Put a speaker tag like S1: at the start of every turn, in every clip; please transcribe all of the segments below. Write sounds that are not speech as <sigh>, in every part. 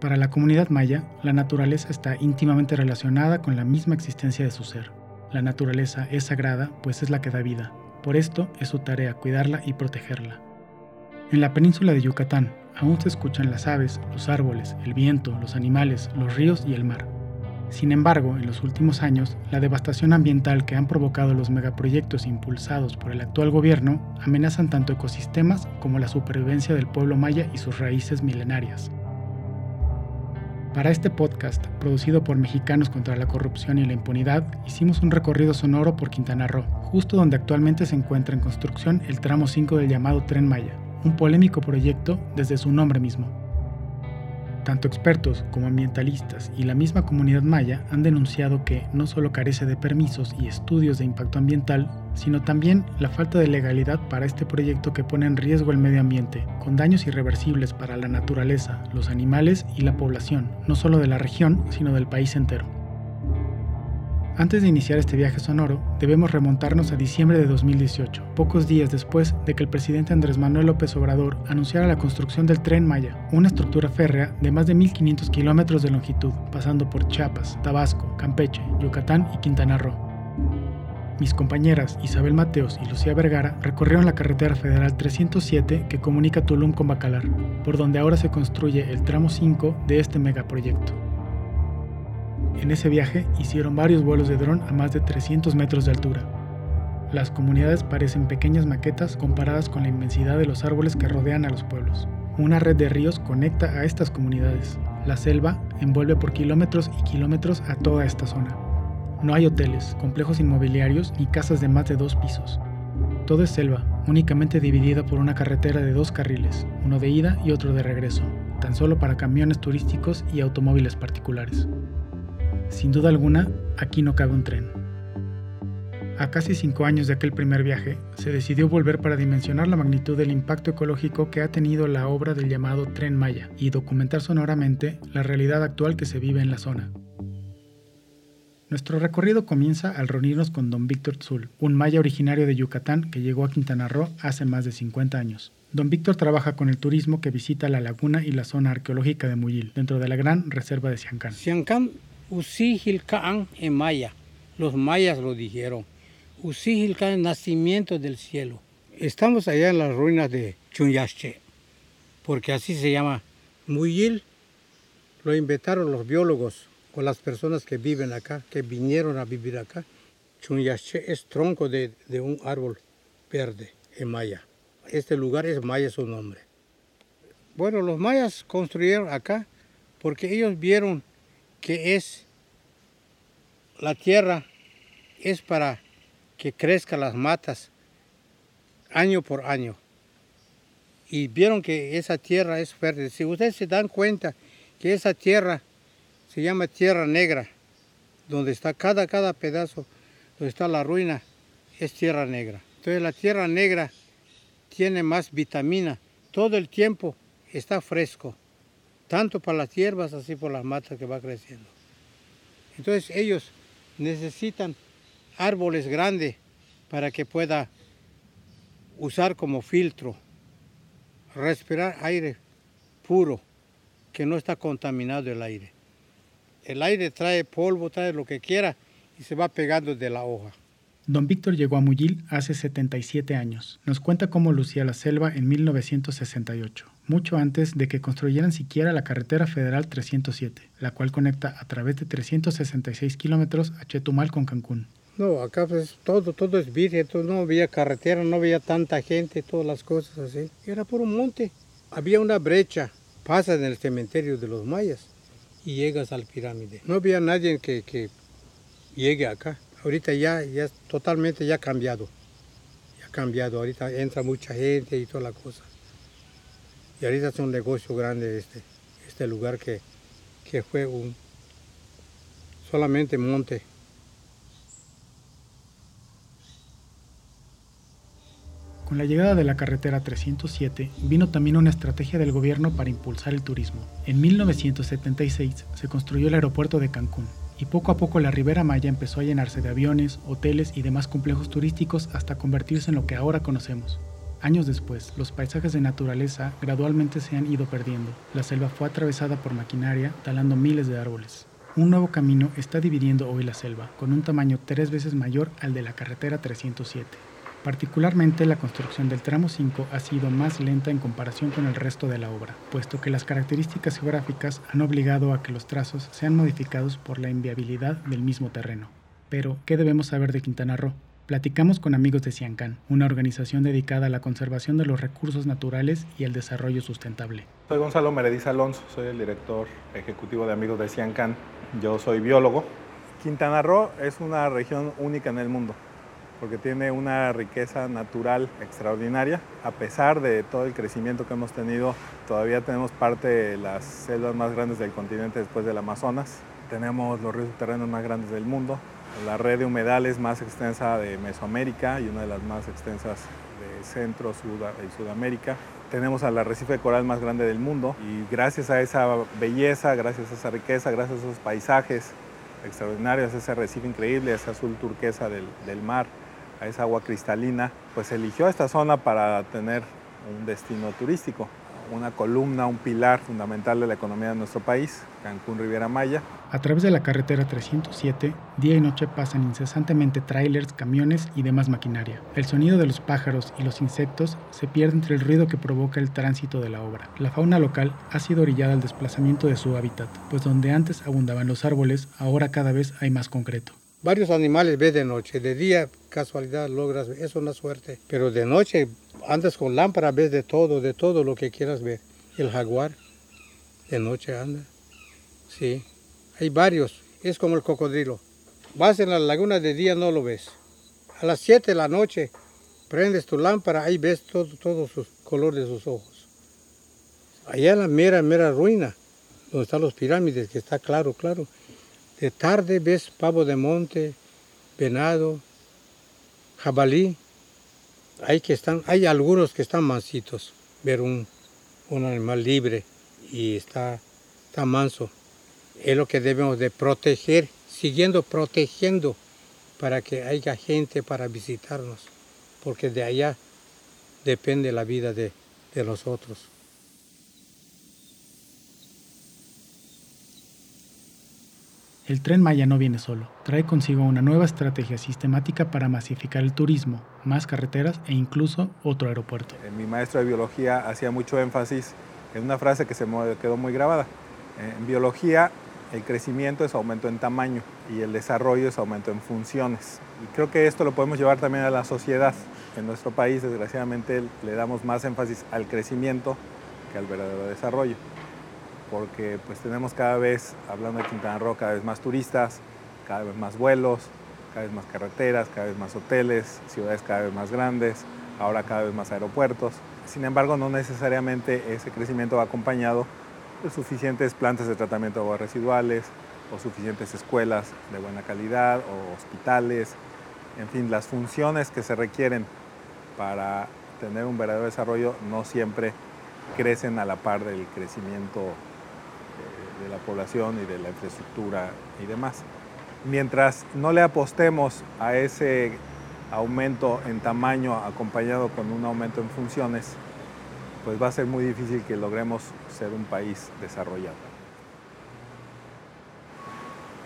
S1: Para la comunidad maya, la naturaleza está íntimamente relacionada con la misma existencia de su ser. La naturaleza es sagrada, pues es la que da vida. Por esto es su tarea cuidarla y protegerla. En la península de Yucatán aún se escuchan las aves, los árboles, el viento, los animales, los ríos y el mar. Sin embargo, en los últimos años, la devastación ambiental que han provocado los megaproyectos impulsados por el actual gobierno amenazan tanto ecosistemas como la supervivencia del pueblo maya y sus raíces milenarias. Para este podcast, producido por Mexicanos contra la Corrupción y la Impunidad, hicimos un recorrido sonoro por Quintana Roo, justo donde actualmente se encuentra en construcción el tramo 5 del llamado Tren Maya, un polémico proyecto desde su nombre mismo. Tanto expertos como ambientalistas y la misma comunidad maya han denunciado que no solo carece de permisos y estudios de impacto ambiental, sino también la falta de legalidad para este proyecto que pone en riesgo el medio ambiente, con daños irreversibles para la naturaleza, los animales y la población, no solo de la región, sino del país entero. Antes de iniciar este viaje sonoro, debemos remontarnos a diciembre de 2018, pocos días después de que el presidente Andrés Manuel López Obrador anunciara la construcción del Tren Maya, una estructura férrea de más de 1.500 kilómetros de longitud, pasando por Chiapas, Tabasco, Campeche, Yucatán y Quintana Roo. Mis compañeras Isabel Mateos y Lucía Vergara recorrieron la carretera federal 307 que comunica Tulum con Bacalar, por donde ahora se construye el tramo 5 de este megaproyecto. En ese viaje hicieron varios vuelos de dron a más de 300 metros de altura. Las comunidades parecen pequeñas maquetas comparadas con la inmensidad de los árboles que rodean a los pueblos. Una red de ríos conecta a estas comunidades. La selva envuelve por kilómetros y kilómetros a toda esta zona. No hay hoteles, complejos inmobiliarios ni casas de más de dos pisos. Todo es selva, únicamente dividida por una carretera de dos carriles, uno de ida y otro de regreso, tan solo para camiones turísticos y automóviles particulares. Sin duda alguna, aquí no cabe un tren. A casi cinco años de aquel primer viaje, se decidió volver para dimensionar la magnitud del impacto ecológico que ha tenido la obra del llamado Tren Maya y documentar sonoramente la realidad actual que se vive en la zona. Nuestro recorrido comienza al reunirnos con don Víctor Tzul, un maya originario de Yucatán que llegó a Quintana Roo hace más de 50 años. Don Víctor trabaja con el turismo que visita la laguna y la zona arqueológica de Muyil, dentro de la gran reserva de Siancán.
S2: Usijilcán en maya. Los mayas lo dijeron. Usijilcán, nacimiento del cielo. Estamos allá en las ruinas de Chunyache, porque así se llama. Muyil lo inventaron los biólogos o las personas que viven acá, que vinieron a vivir acá. Chunyache es tronco de un árbol verde en maya. Este lugar es maya su nombre. Bueno, los mayas construyeron acá porque ellos vieron que es la tierra es para que crezcan las matas año por año. Y vieron que esa tierra es fértil. Si ustedes se dan cuenta que esa tierra se llama tierra negra, donde está cada, cada pedazo, donde está la ruina, es tierra negra. Entonces la tierra negra tiene más vitamina. Todo el tiempo está fresco tanto para las hierbas así por las matas que va creciendo. Entonces ellos necesitan árboles grandes para que pueda usar como filtro, respirar aire puro, que no está contaminado el aire. El aire trae polvo, trae lo que quiera y se va pegando de la hoja.
S1: Don Víctor llegó a Muyil hace 77 años. Nos cuenta cómo lucía la selva en 1968 mucho antes de que construyeran siquiera la carretera federal 307, la cual conecta a través de 366 kilómetros a Chetumal con Cancún.
S2: No, acá pues todo, todo es virgen, no había carretera, no había tanta gente, todas las cosas así. Era por un monte. Había una brecha, pasas en el cementerio de los mayas y llegas al pirámide. No había nadie que, llegue acá. Ahorita ya, ya totalmente ya cambiado. Ya cambiado, ahorita entra mucha gente y toda la cosa. Y ahorita es un negocio grande este, este lugar que, que fue un solamente monte.
S1: Con la llegada de la carretera 307 vino también una estrategia del gobierno para impulsar el turismo. En 1976 se construyó el aeropuerto de Cancún y poco a poco la Ribera Maya empezó a llenarse de aviones, hoteles y demás complejos turísticos hasta convertirse en lo que ahora conocemos. Años después, los paisajes de naturaleza gradualmente se han ido perdiendo. La selva fue atravesada por maquinaria, talando miles de árboles. Un nuevo camino está dividiendo hoy la selva, con un tamaño tres veces mayor al de la carretera 307. Particularmente la construcción del tramo 5 ha sido más lenta en comparación con el resto de la obra, puesto que las características geográficas han obligado a que los trazos sean modificados por la inviabilidad del mismo terreno. Pero, ¿qué debemos saber de Quintana Roo? Platicamos con amigos de Ciancán, una organización dedicada a la conservación de los recursos naturales y el desarrollo sustentable.
S3: Soy Gonzalo Merediz Alonso, soy el director ejecutivo de Amigos de Ciancán. Yo soy biólogo. Quintana Roo es una región única en el mundo porque tiene una riqueza natural extraordinaria. A pesar de todo el crecimiento que hemos tenido, todavía tenemos parte de las selvas más grandes del continente después del Amazonas. Tenemos los ríos subterráneos más grandes del mundo, la red de humedales más extensa de Mesoamérica y una de las más extensas de Centro y Sudamérica. Tenemos al arrecife coral más grande del mundo y gracias a esa belleza, gracias a esa riqueza, gracias a esos paisajes extraordinarios, ese arrecife increíble, a ese azul turquesa del, del mar, a esa agua cristalina, pues eligió esta zona para tener un destino turístico una columna, un pilar fundamental de la economía de nuestro país, Cancún Riviera Maya.
S1: A través de la carretera 307, día y noche pasan incesantemente trailers, camiones y demás maquinaria. El sonido de los pájaros y los insectos se pierde entre el ruido que provoca el tránsito de la obra. La fauna local ha sido orillada al desplazamiento de su hábitat, pues donde antes abundaban los árboles, ahora cada vez hay más concreto.
S2: Varios animales ves de noche, de día casualidad logras ver, eso es una suerte, pero de noche andas con lámpara, ves de todo, de todo lo que quieras ver. El jaguar, de noche anda. Sí, hay varios. Es como el cocodrilo. Vas en la laguna de día, no lo ves. A las 7 de la noche, prendes tu lámpara, ahí ves todo, todo su color de sus ojos. Allá en la mera, mera ruina, donde están los pirámides, que está claro, claro. De tarde ves pavo de monte, venado, jabalí, hay, que están, hay algunos que están mansitos, ver un, animal libre y está, está manso. Es lo que debemos de proteger, siguiendo protegiendo para que haya gente para visitarnos, porque de allá depende la vida de, de nosotros.
S1: El tren Maya no viene solo, trae consigo una nueva estrategia sistemática para masificar el turismo, más carreteras e incluso otro aeropuerto.
S3: Eh, mi maestro de biología hacía mucho énfasis en una frase que se quedó muy grabada. Eh, en biología el crecimiento es aumento en tamaño y el desarrollo es aumento en funciones. Y creo que esto lo podemos llevar también a la sociedad. En nuestro país, desgraciadamente, le damos más énfasis al crecimiento que al verdadero desarrollo porque pues tenemos cada vez, hablando de Quintana Roo, cada vez más turistas, cada vez más vuelos, cada vez más carreteras, cada vez más hoteles, ciudades cada vez más grandes, ahora cada vez más aeropuertos. Sin embargo, no necesariamente ese crecimiento va acompañado de suficientes plantas de tratamiento de aguas residuales o suficientes escuelas de buena calidad o hospitales, en fin, las funciones que se requieren para tener un verdadero desarrollo no siempre crecen a la par del crecimiento de la población y de la infraestructura y demás. Mientras no le apostemos a ese aumento en tamaño acompañado con un aumento en funciones, pues va a ser muy difícil que logremos ser un país desarrollado.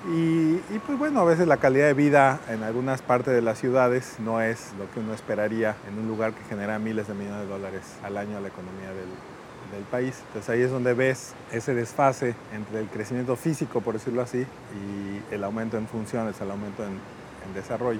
S3: Y, y, pues bueno, a veces la calidad de vida en algunas partes de las ciudades no es lo que uno esperaría en un lugar que genera miles de millones de dólares al año a la economía del, del país. Entonces ahí es donde ves ese desfase entre el crecimiento físico, por decirlo así, y el aumento en funciones, el aumento en, desarrollo.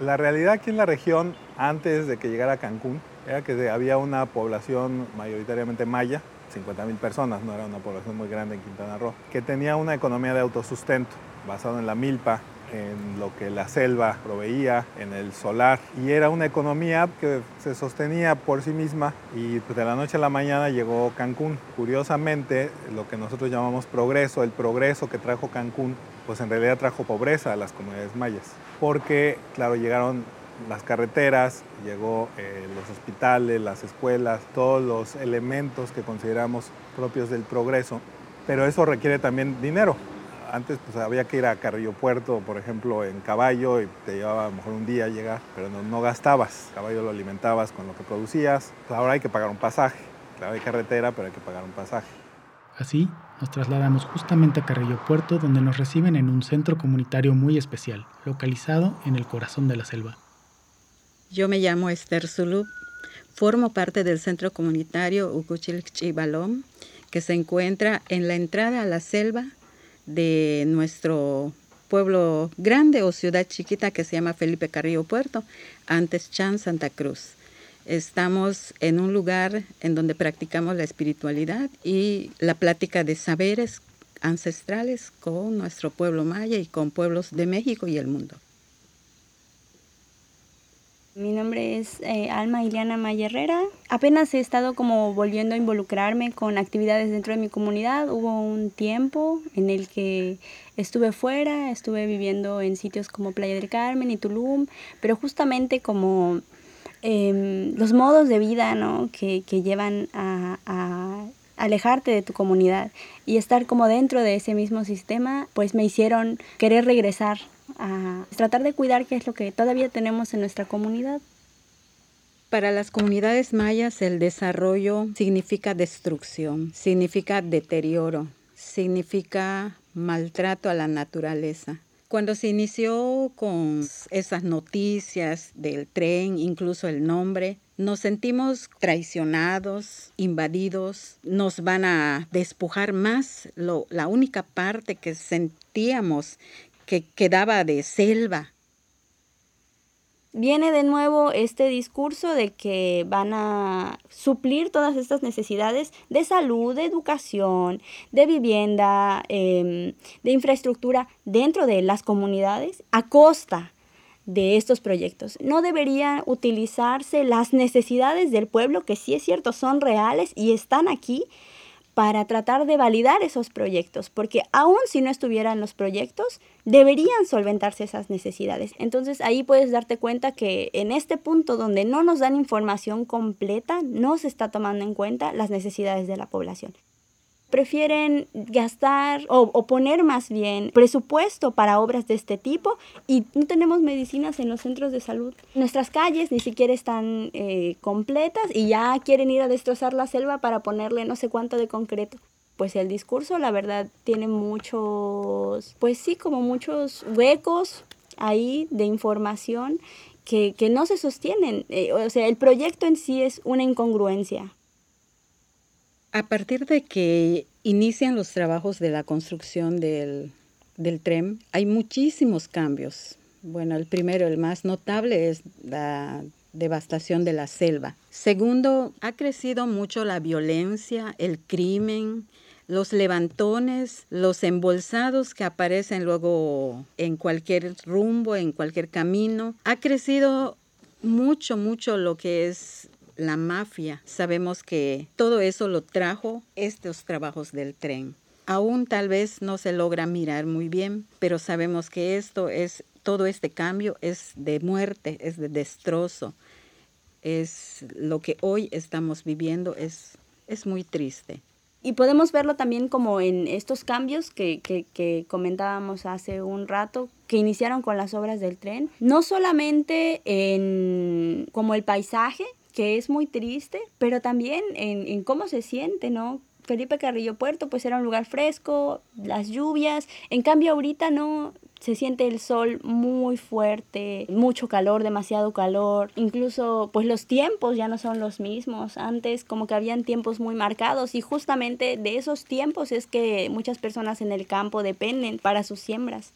S3: La realidad aquí en la región, antes de que llegara Cancún, era que había una población mayoritariamente maya, 50 mil personas, no era una población muy grande en Quintana Roo, que tenía una economía de autosustento basada en la milpa, en lo que la selva proveía, en el solar. Y era una economía que se sostenía por sí misma y pues, de la noche a la mañana llegó Cancún. Curiosamente, lo que nosotros llamamos progreso, el progreso que trajo Cancún, pues en realidad trajo pobreza a las comunidades mayas. Porque, claro, llegaron las carreteras, llegó eh, los hospitales, las escuelas, todos los elementos que consideramos propios del progreso, pero eso requiere también dinero Antes pues, había que ir a Carrillo Puerto, por ejemplo, en caballo y te llevaba a lo mejor un día llegar, pero no, no gastabas. El caballo lo alimentabas con lo que producías. Pues, ahora hay que pagar un pasaje. Claro, hay carretera, pero hay que pagar un pasaje.
S1: Así, nos trasladamos justamente a Carrillo Puerto, donde nos reciben en un centro comunitario muy especial, localizado en el corazón de la selva.
S4: Yo me llamo Esther Zulu, formo parte del centro comunitario Ucuchilchibalom, que se encuentra en la entrada a la selva de nuestro pueblo grande o ciudad chiquita que se llama Felipe Carrillo Puerto, antes Chan Santa Cruz. Estamos en un lugar en donde practicamos la espiritualidad y la plática de saberes ancestrales con nuestro pueblo maya y con pueblos de México y el mundo.
S5: Mi nombre es eh, Alma Iliana Maya Herrera. Apenas he estado como volviendo a involucrarme con actividades dentro de mi comunidad. Hubo un tiempo en el que estuve fuera, estuve viviendo en sitios como Playa del Carmen y Tulum, pero justamente como em, los modos de vida ¿no? que, que llevan a alejarte de tu comunidad y estar como dentro de ese mismo sistema, pues me hicieron querer regresar a tratar de cuidar qué es lo que todavía tenemos en nuestra comunidad.
S4: Para las comunidades mayas el desarrollo significa destrucción, significa deterioro, significa maltrato a la naturaleza. Cuando se inició con esas noticias del tren, incluso el nombre, nos sentimos traicionados, invadidos, nos van a despojar más la única parte que sentíamos que quedaba de selva.
S5: Viene de nuevo este discurso de que van a suplir todas estas necesidades de salud, de educación, de vivienda, em, de infraestructura dentro de las comunidades a costa de estos proyectos. No deberían utilizarse las necesidades del pueblo, que sí es cierto, son reales y están aquí, para tratar de validar esos proyectos, porque aún si no estuvieran los proyectos, deberían solventarse esas necesidades. Entonces ahí puedes darte cuenta que en este punto donde no nos dan información completa, no se está tomando en cuenta las necesidades de la población prefieren gastar o, poner más bien presupuesto para obras de este tipo y no tenemos medicinas en los centros de salud. Nuestras calles ni siquiera están eh, completas y ya quieren ir a destrozar la selva para ponerle no sé cuánto de concreto. Pues el discurso, la verdad, tiene muchos, pues sí, como muchos huecos ahí de información que, que no se sostienen. Eh, o sea, el proyecto en sí es una incongruencia.
S4: A partir de que inician los trabajos de la construcción del, tren, hay muchísimos cambios. Bueno, el primero, el más notable es la devastación de la selva. Segundo, ha crecido mucho la violencia, el crimen, los levantones, los embolsados que aparecen luego en cualquier rumbo, en cualquier camino. Ha crecido mucho, mucho lo que es la mafia. Sabemos que todo eso lo trajo estos trabajos del tren. Aún tal vez no se logra mirar muy bien, pero sabemos que esto es, todo este cambio es de muerte, es de destrozo. Es lo que hoy estamos viviendo, es, es muy triste.
S5: Y podemos verlo también como en estos cambios que, que, comentábamos hace un rato, que iniciaron con las obras del tren, no solamente en como el paisaje, que es muy triste, pero también en, cómo se siente, ¿no? Felipe Carrillo Puerto pues era un lugar fresco, las lluvias, en cambio ahorita no, se siente el sol muy fuerte, mucho calor, demasiado calor, incluso pues los tiempos ya no son los mismos, antes como que habían tiempos muy marcados y justamente de esos tiempos es que muchas personas en el campo dependen para sus siembras.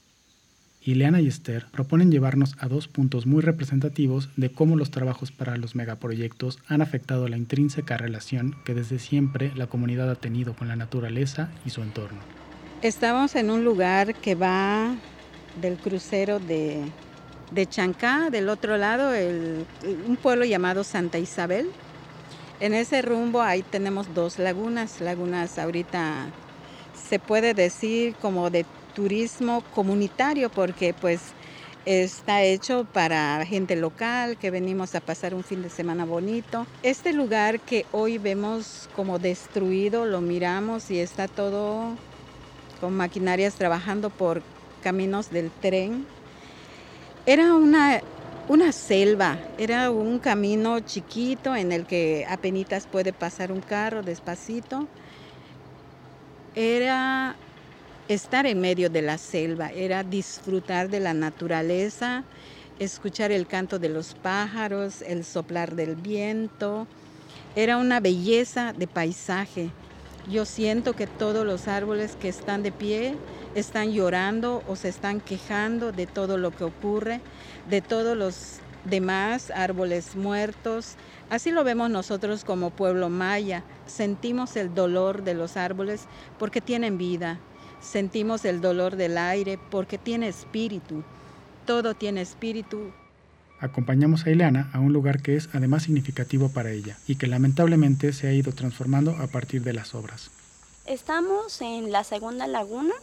S1: Ileana y Esther proponen llevarnos a dos puntos muy representativos de cómo los trabajos para los megaproyectos han afectado la intrínseca relación que desde siempre la comunidad ha tenido con la naturaleza y su entorno.
S4: Estamos en un lugar que va del crucero de, de Chancá, del otro lado, un pueblo llamado Santa Isabel. En ese rumbo ahí tenemos dos lagunas, lagunas ahorita se puede decir como de turismo comunitario porque pues está hecho para gente local que venimos a pasar un fin de semana bonito. Este lugar que hoy vemos como destruido, lo miramos y está todo con maquinarias trabajando por caminos del tren. Era una, una selva, era un camino chiquito en el que apenas puede pasar un carro despacito. Era estar en medio de la selva, era disfrutar de la naturaleza, escuchar el canto de los pájaros, el soplar del viento. Era una belleza de paisaje. Yo siento que todos los árboles que están de pie están llorando o se están quejando de todo lo que ocurre, de todos los demás árboles muertos. Así lo vemos nosotros como pueblo maya. Sentimos el dolor de los árboles porque tienen vida. Sentimos el dolor del aire porque tiene espíritu. Todo tiene espíritu.
S1: Acompañamos a Ileana a un lugar que es además significativo para ella y que lamentablemente se ha ido transformando a partir de las obras.
S5: Estamos en la segunda laguna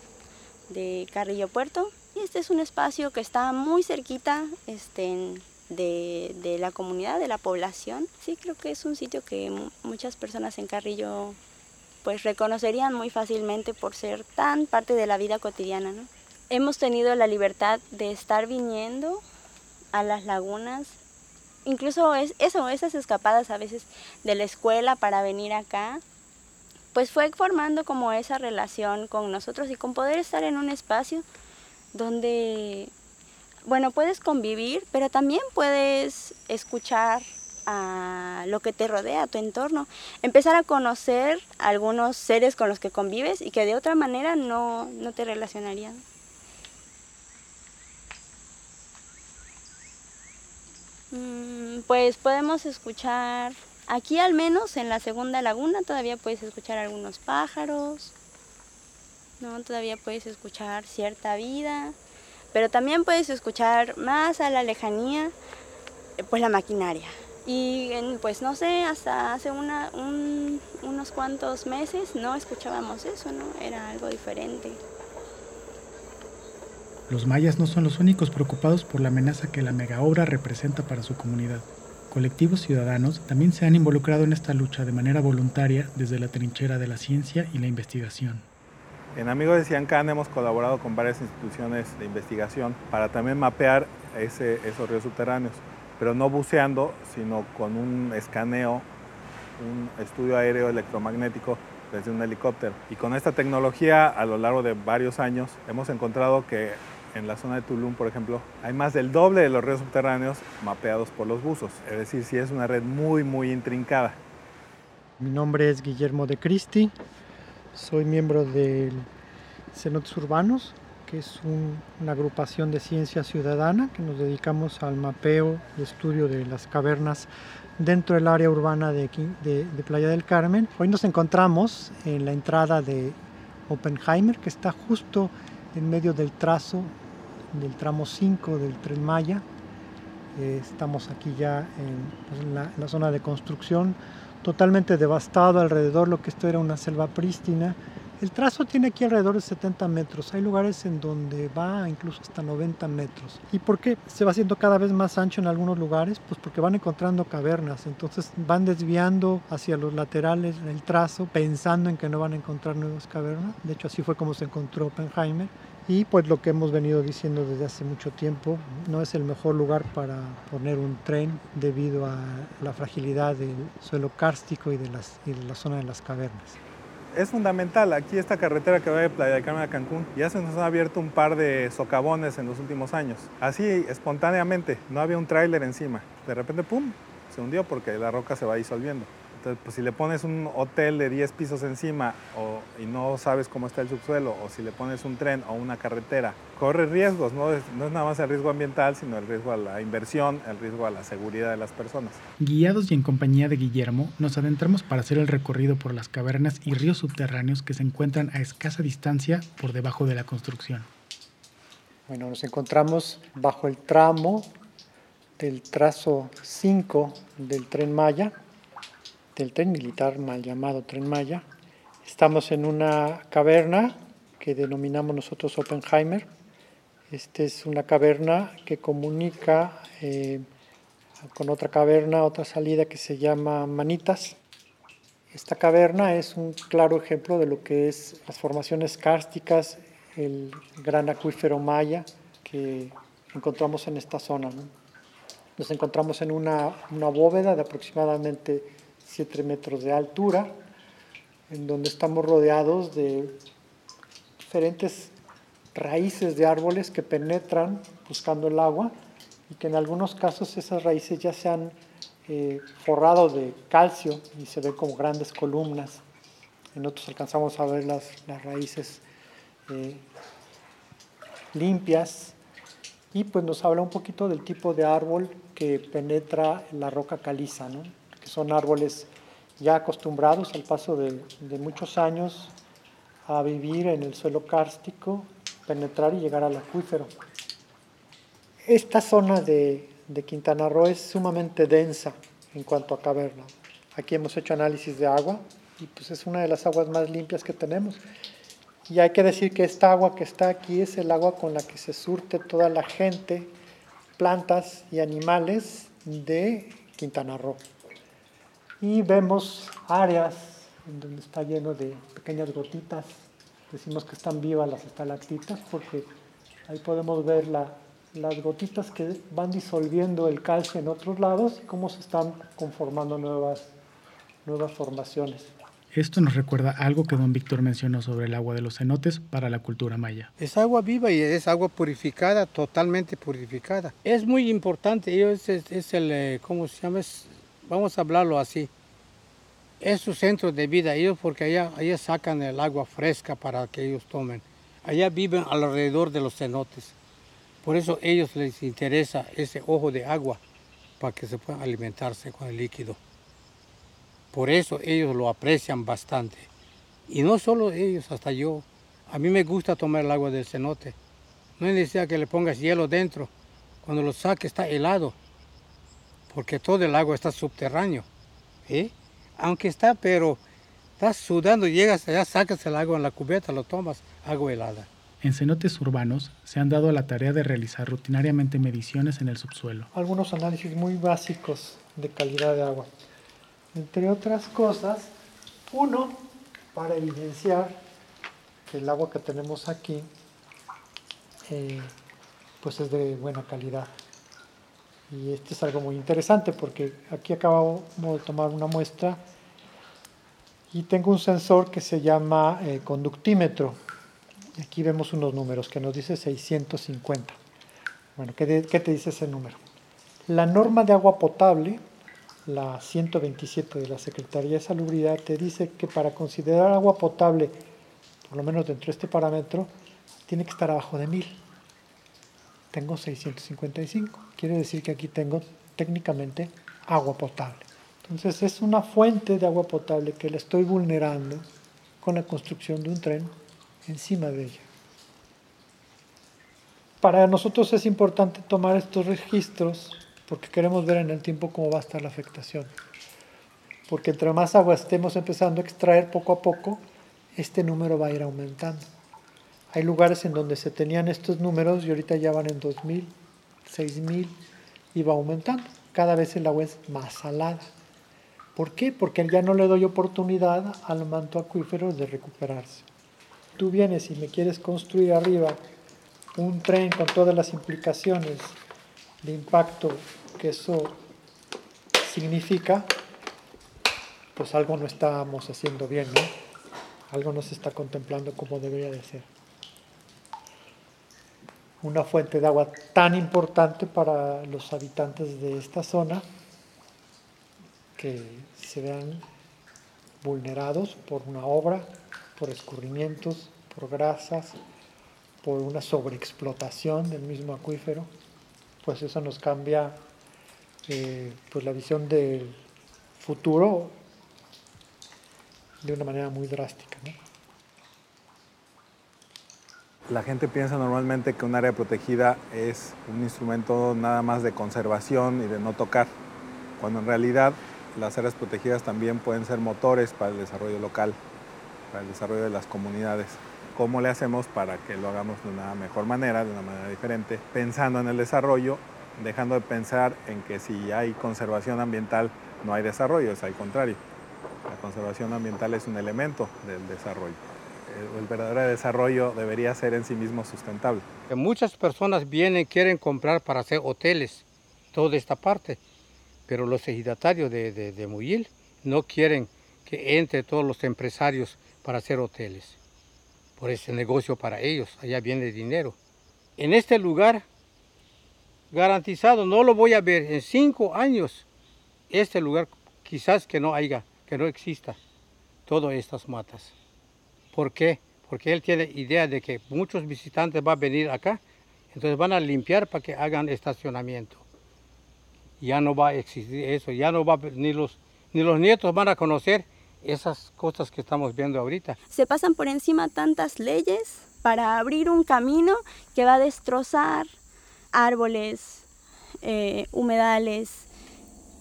S5: de Carrillo Puerto y este es un espacio que está muy cerquita este, de, de, la comunidad, de la población. Sí, creo que es un sitio que muchas personas en Carrillo pues reconocerían muy fácilmente por ser tan parte de la vida cotidiana. ¿no? Hemos tenido la libertad de estar viniendo a las lagunas, incluso es eso, esas escapadas a veces de la escuela para venir acá, pues fue formando como esa relación con nosotros y con poder estar en un espacio donde, bueno, puedes convivir, pero también puedes escuchar a lo que te rodea, a tu entorno, empezar a conocer algunos seres con los que convives y que de otra manera no, no te relacionarían. Mm, pues podemos escuchar, aquí al menos en la segunda laguna todavía puedes escuchar algunos pájaros, ¿no? Todavía puedes escuchar cierta vida, pero también puedes escuchar más a la lejanía, pues la maquinaria. Y pues no sé, hasta hace una, unos cuantos meses no escuchábamos eso, ¿no? Era algo diferente.
S1: Los mayas no son los únicos preocupados por la amenaza que la megaobra representa para su comunidad. Colectivos ciudadanos también se han involucrado en esta lucha de manera voluntaria desde la trinchera de la ciencia y la investigación.
S3: En Amigos de Ciancán hemos colaborado con varias instituciones de investigación para también mapear ese, esos ríos subterráneos, pero no buceando, sino con un escaneo, un estudio aéreo electromagnético desde un helicóptero. Y con esta tecnología, a lo largo de varios años, hemos encontrado que en la zona de Tulum, por ejemplo, hay más del doble de los ríos subterráneos mapeados por los buzos. Es decir, sí es una red muy, muy intrincada.
S6: Mi nombre es Guillermo de Cristi, soy miembro del Cenotes Urbanos, que es una agrupación de ciencia ciudadana que nos dedicamos al mapeo y estudio de las cavernas dentro del área urbana de, Playa del Carmen. Hoy nos encontramos en la entrada de Oppenheimer, que está justo en medio del trazo del tramo 5 del tren Maya. Eh, estamos aquí ya en, pues, la, la, zona de construcción, totalmente devastado alrededor, lo que esto era una selva prístina. El trazo tiene aquí alrededor de 70 metros, hay lugares en donde va incluso hasta 90 metros. ¿Y por qué se va haciendo cada vez más ancho en algunos lugares? Pues porque van encontrando cavernas, entonces van desviando hacia los laterales el trazo pensando en que no van a encontrar nuevas cavernas. De hecho así fue como se encontró Oppenheimer y pues lo que hemos venido diciendo desde hace mucho tiempo, no es el mejor lugar para poner un tren debido a la fragilidad del suelo kárstico y de, y de la zona de las cavernas.
S3: Es fundamental, aquí esta carretera que va de Playa del Carmen a Cancún, ya se nos han abierto un par de socavones en los últimos años. Así, espontáneamente, no había un tráiler encima. De repente, ¡pum!, se hundió porque la roca se va disolviendo. Entonces, pues si le pones un hotel de 10 pisos encima o, y no sabes cómo está el subsuelo, o si le pones un tren o una carretera, corre riesgos, ¿no? Es, no es nada más el riesgo ambiental, sino el riesgo a la inversión, el riesgo a la seguridad de las personas.
S1: Guiados y en compañía de Guillermo, nos adentramos para hacer el recorrido por las cavernas y ríos subterráneos que se encuentran a escasa distancia por debajo de la construcción.
S6: Bueno, nos encontramos bajo el tramo del trazo 5 del tren Maya, del tren militar mal llamado Tren Maya. Estamos en una caverna que denominamos nosotros Oppenheimer. Esta es una caverna que comunica eh, con otra caverna, otra salida que se llama Manitas. Esta caverna es un claro ejemplo de lo que es las formaciones kársticas, el gran acuífero maya que encontramos en esta zona. Nos encontramos en una, una bóveda de aproximadamente 7 metros de altura, en donde estamos rodeados de diferentes raíces de árboles que penetran buscando el agua y que en algunos casos esas raíces ya se han eh, forrado de calcio y se ven como grandes columnas. En otros alcanzamos a ver las, las raíces eh, limpias y pues nos habla un poquito del tipo de árbol que penetra la roca caliza, ¿no? Son árboles ya acostumbrados al paso de, muchos años a vivir en el suelo kárstico, penetrar y llegar al acuífero. Esta zona de, de Quintana Roo es sumamente densa en cuanto a caverna. Aquí hemos hecho análisis de agua y pues es una de las aguas más limpias que tenemos. Y hay que decir que esta agua que está aquí es el agua con la que se surte toda la gente, plantas y animales de Quintana Roo. Y vemos áreas en donde está lleno de pequeñas gotitas. Decimos que están vivas las estalactitas porque ahí podemos ver la, las gotitas que van disolviendo el calcio en otros lados y cómo se están conformando nuevas, nuevas formaciones.
S1: Esto nos recuerda algo que don Víctor mencionó sobre el agua de los cenotes para la cultura maya.
S2: Es agua viva y es agua purificada, totalmente purificada. Es muy importante, ellos es, es el, eh, ¿cómo se llama? Es, vamos a hablarlo así. Es su centro de vida, ellos porque allá, allá sacan el agua fresca para que ellos tomen. Allá viven alrededor de los cenotes. Por eso a ellos les interesa ese ojo de agua para que se puedan alimentarse con el líquido. Por eso ellos lo aprecian bastante. Y no solo ellos, hasta yo. A mí me gusta tomar el agua del cenote. No es necesidad que le pongas hielo dentro. Cuando lo saques está helado. Porque todo el agua está subterráneo. ¿eh? Aunque está, pero estás sudando, llegas allá, sacas el agua en la cubeta, lo tomas, agua helada.
S1: En cenotes urbanos se han dado a la tarea de realizar rutinariamente mediciones en el subsuelo.
S6: Algunos análisis muy básicos de calidad de agua. Entre otras cosas, uno, para evidenciar que el agua que tenemos aquí eh, pues es de buena calidad. Y este es algo muy interesante porque aquí acabamos de tomar una muestra y tengo un sensor que se llama eh, conductímetro. Aquí vemos unos números que nos dice 650. Bueno, ¿qué, de, ¿qué te dice ese número? La norma de agua potable la 127 de la Secretaría de Salubridad te dice que para considerar agua potable, por lo menos dentro de este parámetro, tiene que estar abajo de 1000. Tengo 655. Quiere decir que aquí tengo técnicamente agua potable. Entonces es una fuente de agua potable que la estoy vulnerando con la construcción de un tren encima de ella. Para nosotros es importante tomar estos registros porque queremos ver en el tiempo cómo va a estar la afectación. Porque entre más agua estemos empezando a extraer poco a poco, este número va a ir aumentando. Hay lugares en donde se tenían estos números y ahorita ya van en 2000, 6000 y va aumentando. Cada vez el agua es más salada. ¿Por qué? Porque ya no le doy oportunidad al manto acuífero de recuperarse. Tú vienes y me quieres construir arriba un tren con todas las implicaciones de impacto que eso significa, pues algo no estamos haciendo bien, ¿no? Algo no se está contemplando como debería de ser. Una fuente de agua tan importante para los habitantes de esta zona que se vean vulnerados por una obra, por escurrimientos, por grasas, por una sobreexplotación del mismo acuífero, pues eso nos cambia eh, pues la visión del futuro de una manera muy drástica.
S3: La gente piensa normalmente que un área protegida es un instrumento nada más de conservación y de no tocar, cuando en realidad las áreas protegidas también pueden ser motores para el desarrollo local, para el desarrollo de las comunidades. ¿Cómo le hacemos para que lo hagamos de una mejor manera, de una manera diferente, pensando en el desarrollo dejando de pensar en que si hay conservación ambiental no hay desarrollo, es al contrario. La conservación ambiental es un elemento del desarrollo. El verdadero desarrollo debería ser en sí mismo sustentable.
S2: Muchas personas vienen, quieren comprar para hacer hoteles, toda esta parte, pero los ejidatarios de, de, de Muyil no quieren que entre todos los empresarios para hacer hoteles. Por ese negocio para ellos, allá viene dinero. En este lugar, garantizado, no lo voy a ver en cinco años. Este lugar quizás que no haya, que no exista todas estas matas. ¿Por qué? Porque él tiene idea de que muchos visitantes van a venir acá, entonces van a limpiar para que hagan estacionamiento. Ya no va a existir eso, ya no va ni los, ni los nietos van a conocer esas cosas que estamos viendo ahorita.
S5: Se pasan por encima tantas leyes para abrir un camino que va a destrozar árboles, eh, humedales,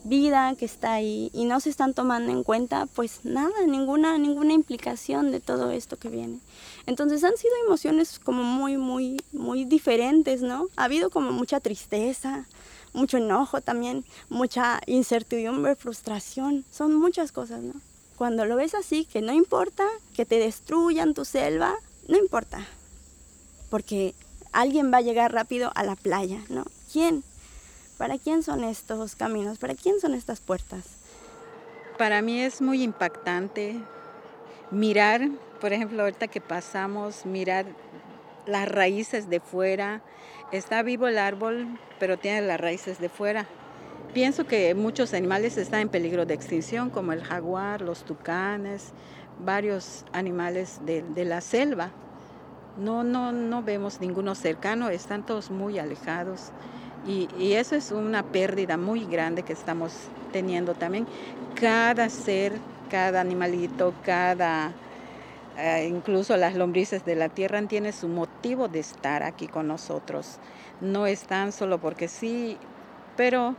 S5: vida que está ahí y no se están tomando en cuenta pues nada, ninguna, ninguna implicación de todo esto que viene. Entonces han sido emociones como muy, muy, muy diferentes, ¿no? Ha habido como mucha tristeza, mucho enojo también, mucha incertidumbre, frustración, son muchas cosas, ¿no? Cuando lo ves así, que no importa que te destruyan tu selva, no importa, porque alguien va a llegar rápido a la playa, ¿no? ¿Quién? ¿Para quién son estos caminos? ¿Para quién son estas puertas?
S4: Para mí es muy impactante mirar, por ejemplo, ahorita que pasamos, mirar las raíces de fuera. Está vivo el árbol, pero tiene las raíces de fuera. Pienso que muchos animales están en peligro de extinción, como el jaguar, los tucanes, varios animales de, la selva. No, no, no vemos ninguno cercano, están todos muy alejados. Y, eso es una pérdida muy grande que estamos teniendo también. Cada ser, cada animalito, cada, eh, incluso las lombrices de la tierra tienen su motivo de estar aquí con nosotros. No están solo porque sí, pero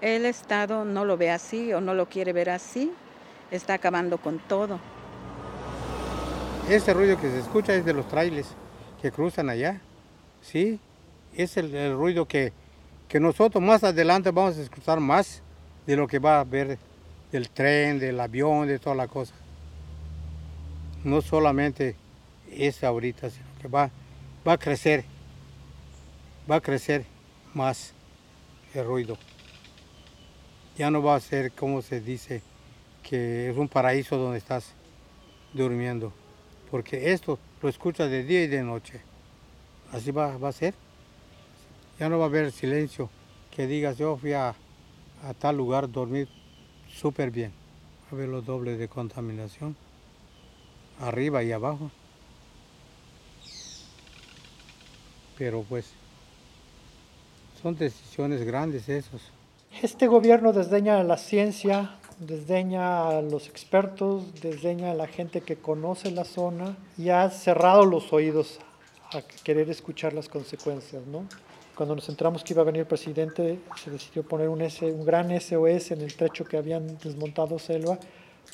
S4: el Estado no lo ve así o no lo quiere ver así. Está acabando con todo.
S2: Este ruido que se escucha es de los trailers que cruzan allá. Sí, es el ruido que, que nosotros más adelante vamos a escuchar más de lo que va a haber del tren, del avión, de toda la cosa. No solamente es ahorita, sino que va, va a crecer, va a crecer más el ruido. Ya no va a ser como se dice, que es un paraíso donde estás durmiendo, porque esto lo escuchas de día y de noche. Así va, va a ser. Ya no va a haber silencio que digas yo fui a, tal lugar dormir súper bien. Va a haber los dobles de contaminación, arriba y abajo. Pero pues son decisiones grandes esos.
S6: Este gobierno desdeña a la ciencia, desdeña a los expertos, desdeña a la gente que conoce la zona y ha cerrado los oídos a querer escuchar las consecuencias, ¿no? Cuando nos enteramos que iba a venir el presidente, se decidió poner un, S, un gran SOS en el trecho que habían desmontado Selva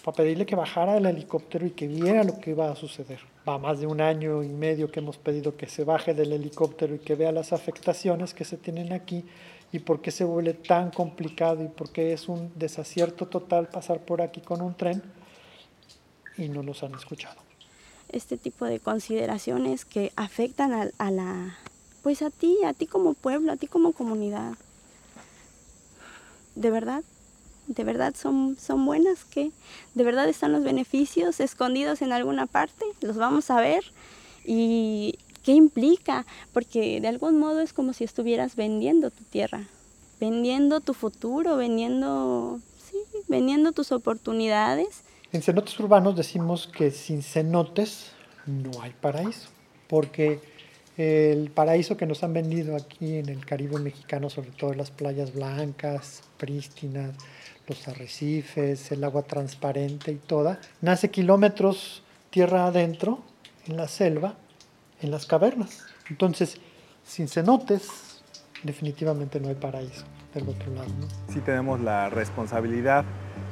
S6: para pedirle que bajara el helicóptero y que viera lo que iba a suceder. Va más de un año y medio que hemos pedido que se baje del helicóptero y que vea las afectaciones que se tienen aquí y por qué se vuelve tan complicado y por qué es un desacierto total pasar por aquí con un tren y no nos han escuchado.
S5: Este tipo de consideraciones que afectan a, a la, pues a ti, a ti como pueblo, a ti como comunidad. De verdad, de verdad son, son buenas, que de verdad están los beneficios escondidos en alguna parte, los vamos a ver y qué implica, porque de algún modo es como si estuvieras vendiendo tu tierra, vendiendo tu futuro, vendiendo, sí, vendiendo tus oportunidades.
S6: En cenotes urbanos decimos que sin cenotes no hay paraíso, porque el paraíso que nos han vendido aquí en el Caribe mexicano, sobre todo las playas blancas, prístinas, los arrecifes, el agua transparente y toda, nace kilómetros tierra adentro, en la selva, en las cavernas. Entonces, sin cenotes, definitivamente no hay paraíso del otro lado. ¿no?
S3: Sí tenemos la responsabilidad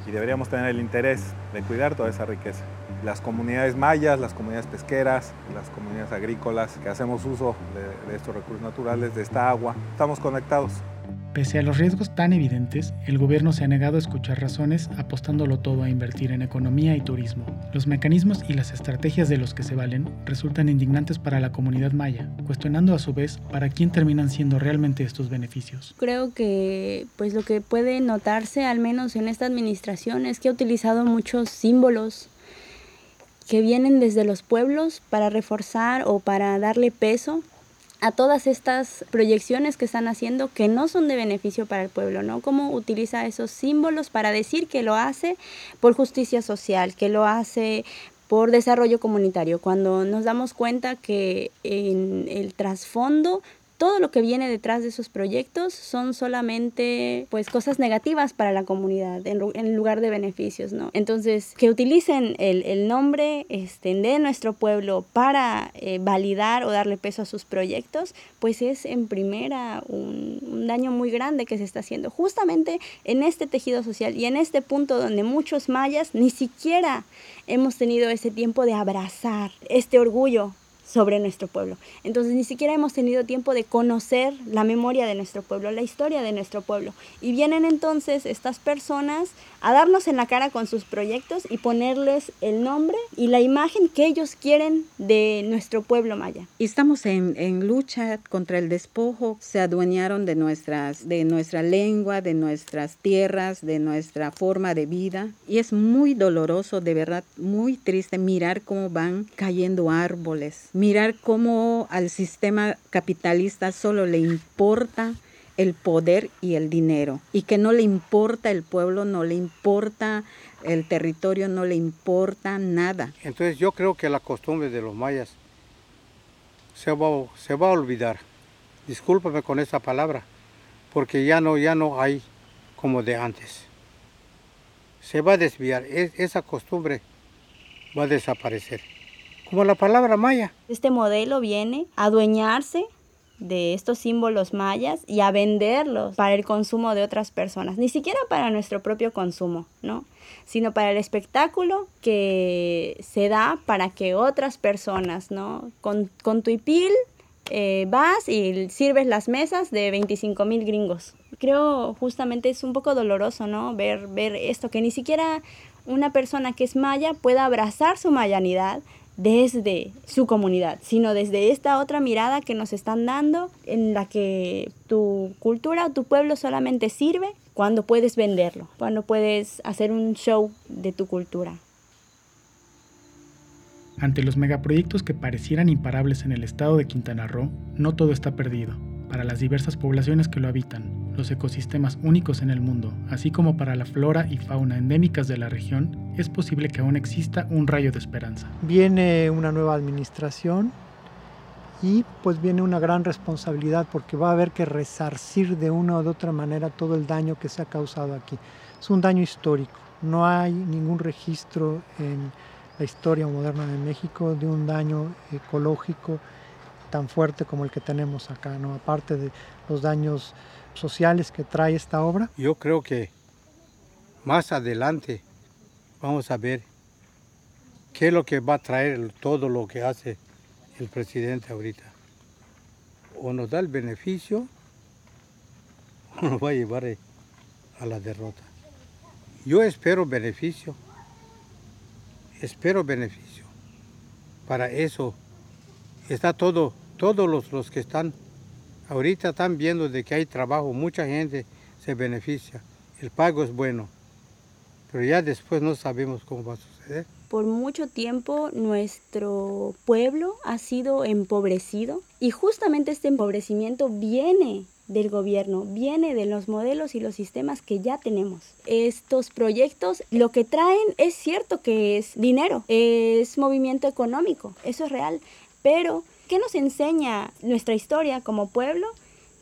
S3: y deberíamos tener el interés de cuidar toda esa riqueza. Las comunidades mayas, las comunidades pesqueras, las comunidades agrícolas que hacemos uso de, de estos recursos naturales, de esta agua, estamos conectados.
S1: Pese a los riesgos tan evidentes, el gobierno se ha negado a escuchar razones apostándolo todo a invertir en economía y turismo. Los mecanismos y las estrategias de los que se valen resultan indignantes para la comunidad maya, cuestionando a su vez para quién terminan siendo realmente estos beneficios.
S5: Creo que pues lo que puede notarse al menos en esta administración es que ha utilizado muchos símbolos que vienen desde los pueblos para reforzar o para darle peso a todas estas proyecciones que están haciendo que no son de beneficio para el pueblo, ¿no? Cómo utiliza esos símbolos para decir que lo hace por justicia social, que lo hace por desarrollo comunitario, cuando nos damos cuenta que en el trasfondo todo lo que viene detrás de esos proyectos son solamente pues cosas negativas para la comunidad en, lugar de beneficios, ¿no? Entonces, que utilicen el, nombre este, de nuestro pueblo para eh, validar o darle peso a sus proyectos, pues es en primera un daño muy grande que se está haciendo justamente en este tejido social y en este punto donde muchos mayas ni siquiera hemos tenido ese tiempo de abrazar este orgullo sobre nuestro pueblo. Entonces ni siquiera hemos tenido tiempo de conocer la memoria de nuestro pueblo, la historia de nuestro pueblo. Y vienen entonces estas personas a darnos en la cara con sus proyectos y ponerles el nombre y la imagen que ellos quieren de nuestro pueblo maya.
S4: Y estamos en, en lucha contra el despojo, se adueñaron de, nuestras, de nuestra lengua, de nuestras tierras, de nuestra forma de vida. Y es muy doloroso, de verdad, muy triste mirar cómo van cayendo árboles mirar cómo al sistema capitalista solo le importa el poder y el dinero y que no le importa el pueblo, no le importa el territorio, no le importa nada.
S2: Entonces yo creo que la costumbre de los mayas se va, se va a olvidar. Discúlpame con esa palabra, porque ya no, ya no hay como de antes. Se va a desviar, esa costumbre va a desaparecer como la palabra maya.
S5: Este modelo viene a adueñarse de estos símbolos mayas y a venderlos para el consumo de otras personas, ni siquiera para nuestro propio consumo, ¿no? sino para el espectáculo que se da para que otras personas, ¿no? Con, con tu ipil eh, vas y sirves las mesas de 25 mil gringos. Creo justamente es un poco doloroso, ¿no? Ver, ver esto, que ni siquiera una persona que es maya pueda abrazar su mayanidad, desde su comunidad, sino desde esta otra mirada que nos están dando en la que tu cultura o tu pueblo solamente sirve cuando puedes venderlo, cuando puedes hacer un show de tu cultura.
S1: Ante los megaproyectos que parecieran imparables en el estado de Quintana Roo, no todo está perdido. Para las diversas poblaciones que lo habitan, los ecosistemas únicos en el mundo, así como para la flora y fauna endémicas de la región, es posible que aún exista un rayo de esperanza.
S6: Viene una nueva administración y pues viene una gran responsabilidad porque va a haber que resarcir de una o de otra manera todo el daño que se ha causado aquí. Es un daño histórico, no hay ningún registro en la historia moderna de México de un daño ecológico tan fuerte como el que tenemos acá, ¿no? aparte de los daños sociales que trae esta obra?
S2: Yo creo que más adelante vamos a ver qué es lo que va a traer todo lo que hace el presidente ahorita. O nos da el beneficio <laughs> o nos va a llevar a la derrota. Yo espero beneficio, espero beneficio. Para eso está todo, todos los, los que están Ahorita están viendo de que hay trabajo, mucha gente se beneficia, el pago es bueno, pero ya después no sabemos cómo va a suceder.
S5: Por mucho tiempo nuestro pueblo ha sido empobrecido y justamente este empobrecimiento viene del gobierno, viene de los modelos y los sistemas que ya tenemos. Estos proyectos lo que traen es cierto que es dinero, es movimiento económico, eso es real, pero ¿Qué nos enseña nuestra historia como pueblo?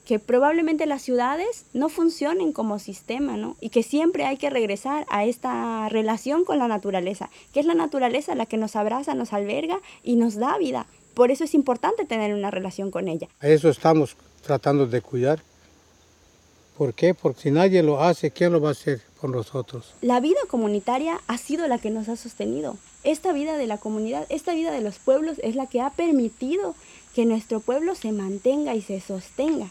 S5: Que probablemente las ciudades no funcionen como sistema, ¿no? Y que siempre hay que regresar a esta relación con la naturaleza, que es la naturaleza la que nos abraza, nos alberga y nos da vida. Por eso es importante tener una relación con ella.
S2: Eso estamos tratando de cuidar. ¿Por qué? Porque si nadie lo hace, ¿quién lo va a hacer nosotros?
S5: La vida comunitaria ha sido la que nos ha sostenido esta vida de la comunidad, esta vida de los pueblos es la que ha permitido que nuestro pueblo se mantenga y se sostenga.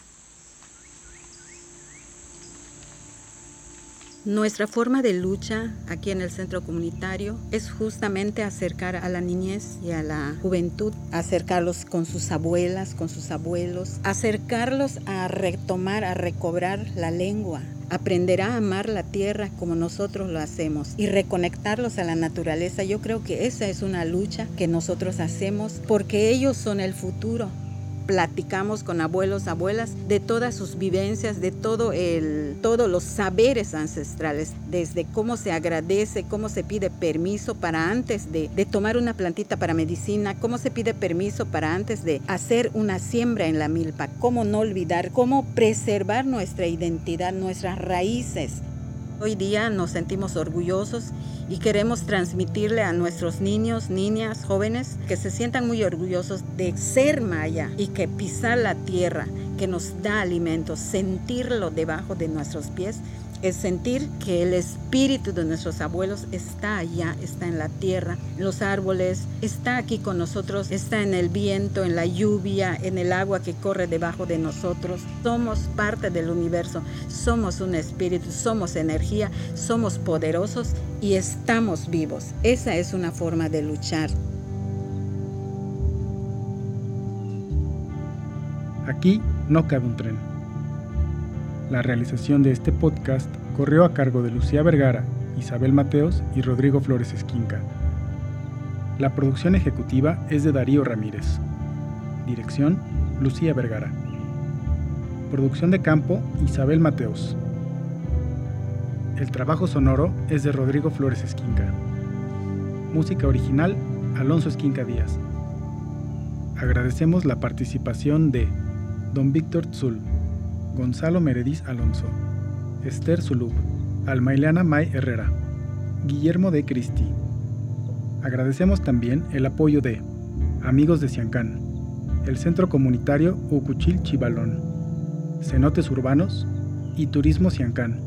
S4: Nuestra forma de lucha aquí en el centro comunitario es justamente acercar a la niñez y a la juventud, acercarlos con sus abuelas, con sus abuelos, acercarlos a retomar, a recobrar la lengua, aprender a amar la tierra como nosotros lo hacemos y reconectarlos a la naturaleza. Yo creo que esa es una lucha que nosotros hacemos porque ellos son el futuro platicamos con abuelos, abuelas de todas sus vivencias, de todo el, todos los saberes ancestrales, desde cómo se agradece, cómo se pide permiso para antes de, de tomar una plantita para medicina, cómo se pide permiso para antes de hacer una siembra en la milpa, cómo no olvidar, cómo preservar nuestra identidad, nuestras raíces. Hoy día nos sentimos orgullosos y queremos transmitirle a nuestros niños, niñas, jóvenes que se sientan muy orgullosos de ser maya y que pisar la tierra que nos da alimento, sentirlo debajo de nuestros pies, es sentir que el espíritu de nuestros abuelos está allá, está en la tierra, los árboles, está aquí con nosotros, está en el viento, en la lluvia, en el agua que corre debajo de nosotros. Somos parte del universo, somos un espíritu, somos energía, somos poderosos y estamos vivos. Esa es una forma de luchar.
S1: Aquí no cabe un tren. La realización de este podcast corrió a cargo de Lucía Vergara, Isabel Mateos y Rodrigo Flores Esquinca. La producción ejecutiva es de Darío Ramírez. Dirección, Lucía Vergara. Producción de campo, Isabel Mateos. El trabajo sonoro es de Rodrigo Flores Esquinca. Música original, Alonso Esquinca Díaz. Agradecemos la participación de Don Víctor Tzul. Gonzalo Merediz Alonso, Esther Zulub, Almaileana May Herrera, Guillermo de Cristi. Agradecemos también el apoyo de Amigos de Ciancán, el Centro Comunitario Ucuchil Chivalón, Cenotes Urbanos y Turismo Ciancán.